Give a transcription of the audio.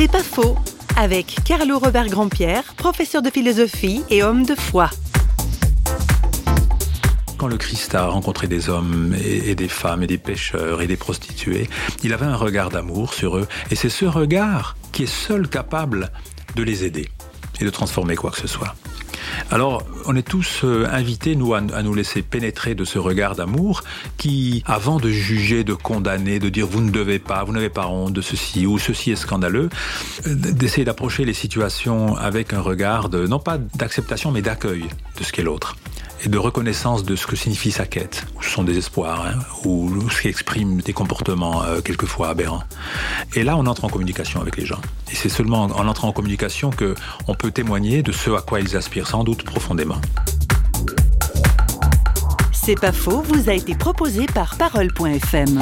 C'est pas faux, avec Carlo Robert Grandpierre, professeur de philosophie et homme de foi. Quand le Christ a rencontré des hommes et, des femmes et des pêcheurs et des prostituées, il avait un regard d'amour sur eux. Et c'est ce regard qui est seul capable de les aider et de transformer quoi que ce soit. Alors, on est tous euh, invités, nous, à, nous laisser pénétrer de ce regard d'amour qui, avant de juger, de condamner, de dire vous ne devez pas, vous n'avez pas honte de ceci ou ceci est scandaleux, euh, d'essayer d'approcher les situations avec un regard non pas d'acceptation, mais d'accueil de ce qu'est l'autre et de reconnaissance de ce que signifie sa quête, ou son désespoir, hein, ou ce qui exprime des comportements euh, quelquefois aberrants. Et là, on entre en communication avec les gens. Et c'est seulement en entrant en communication que on peut témoigner de ce à quoi ils aspirent sans doute profondément. C'est pas faux, vous a été proposé par Parole.fm.